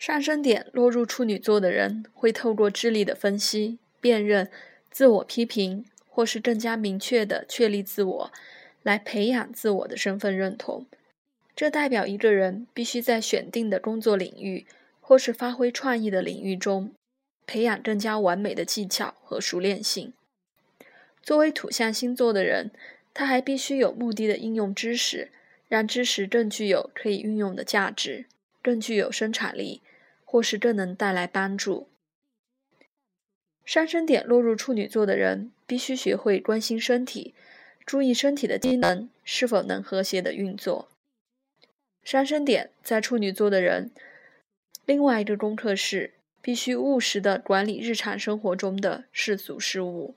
上升点落入处女座的人，会透过智力的分析、辨认、自我批评，或是更加明确的确立自我，来培养自我的身份认同。这代表一个人必须在选定的工作领域，或是发挥创意的领域中，培养更加完美的技巧和熟练性。作为土象星座的人，他还必须有目的的应用知识，让知识更具有可以运用的价值，更具有生产力。或是更能带来帮助。上升点落入处女座的人，必须学会关心身体，注意身体的机能是否能和谐的运作。上升点在处女座的人，另外一个功课是必须务实的管理日常生活中的世俗事务。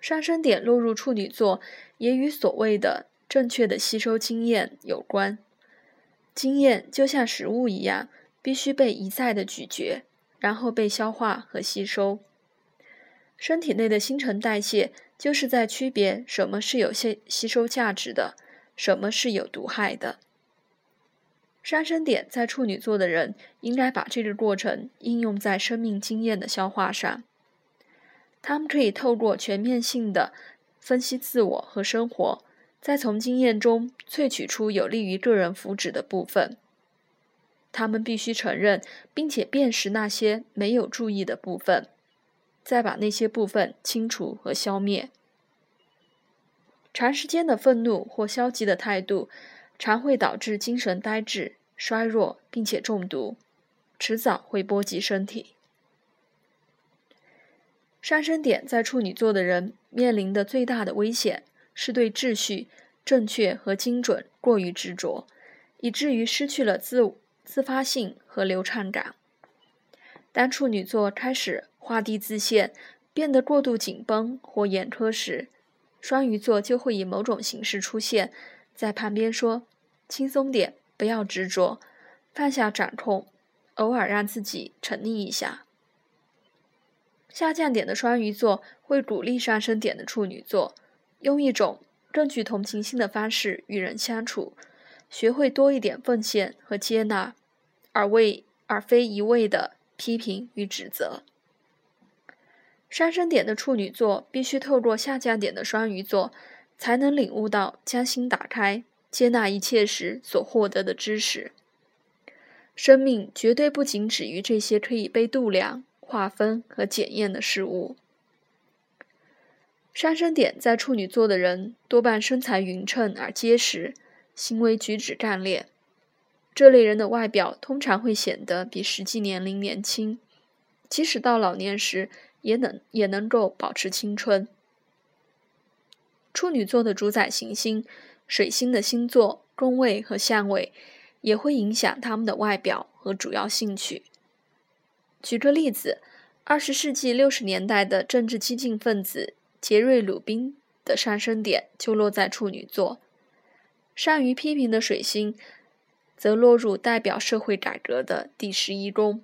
上升点落入处女座，也与所谓的正确的吸收经验有关。经验就像食物一样，必须被一再的咀嚼，然后被消化和吸收。身体内的新陈代谢就是在区别什么是有吸吸收价值的，什么是有毒害的。上升点在处女座的人，应该把这个过程应用在生命经验的消化上。他们可以透过全面性的分析自我和生活。再从经验中萃取出有利于个人福祉的部分。他们必须承认并且辨识那些没有注意的部分，再把那些部分清除和消灭。长时间的愤怒或消极的态度，常会导致精神呆滞、衰弱，并且中毒，迟早会波及身体。上升点在处女座的人面临的最大的危险。是对秩序、正确和精准过于执着，以至于失去了自自发性和流畅感。当处女座开始画地自限，变得过度紧绷或严苛时，双鱼座就会以某种形式出现在旁边，说：“轻松点，不要执着，放下掌控，偶尔让自己沉溺一下。”下降点的双鱼座会鼓励上升点的处女座。用一种更具同情心的方式与人相处，学会多一点奉献和接纳，而为而非一味的批评与指责。上升点的处女座必须透过下降点的双鱼座，才能领悟到将心打开、接纳一切时所获得的知识。生命绝对不仅止于这些可以被度量、划分和检验的事物。上升点在处女座的人多半身材匀称而结实，行为举止干练。这类人的外表通常会显得比实际年龄年轻，即使到老年时也能也能够保持青春。处女座的主宰行星水星的星座宫位和相位也会影响他们的外表和主要兴趣。举个例子，二十世纪六十年代的政治激进分子。杰瑞·鲁宾的上升点就落在处女座，善于批评的水星则落入代表社会改革的第十一宫。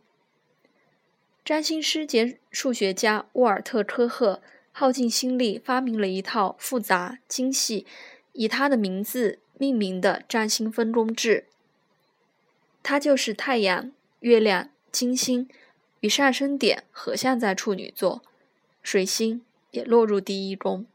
占星师兼数学家沃尔特·科赫耗尽心力发明了一套复杂精细、以他的名字命名的占星分工制。它就是太阳、月亮、金星与上升点合相在处女座，水星。也落入第一宫。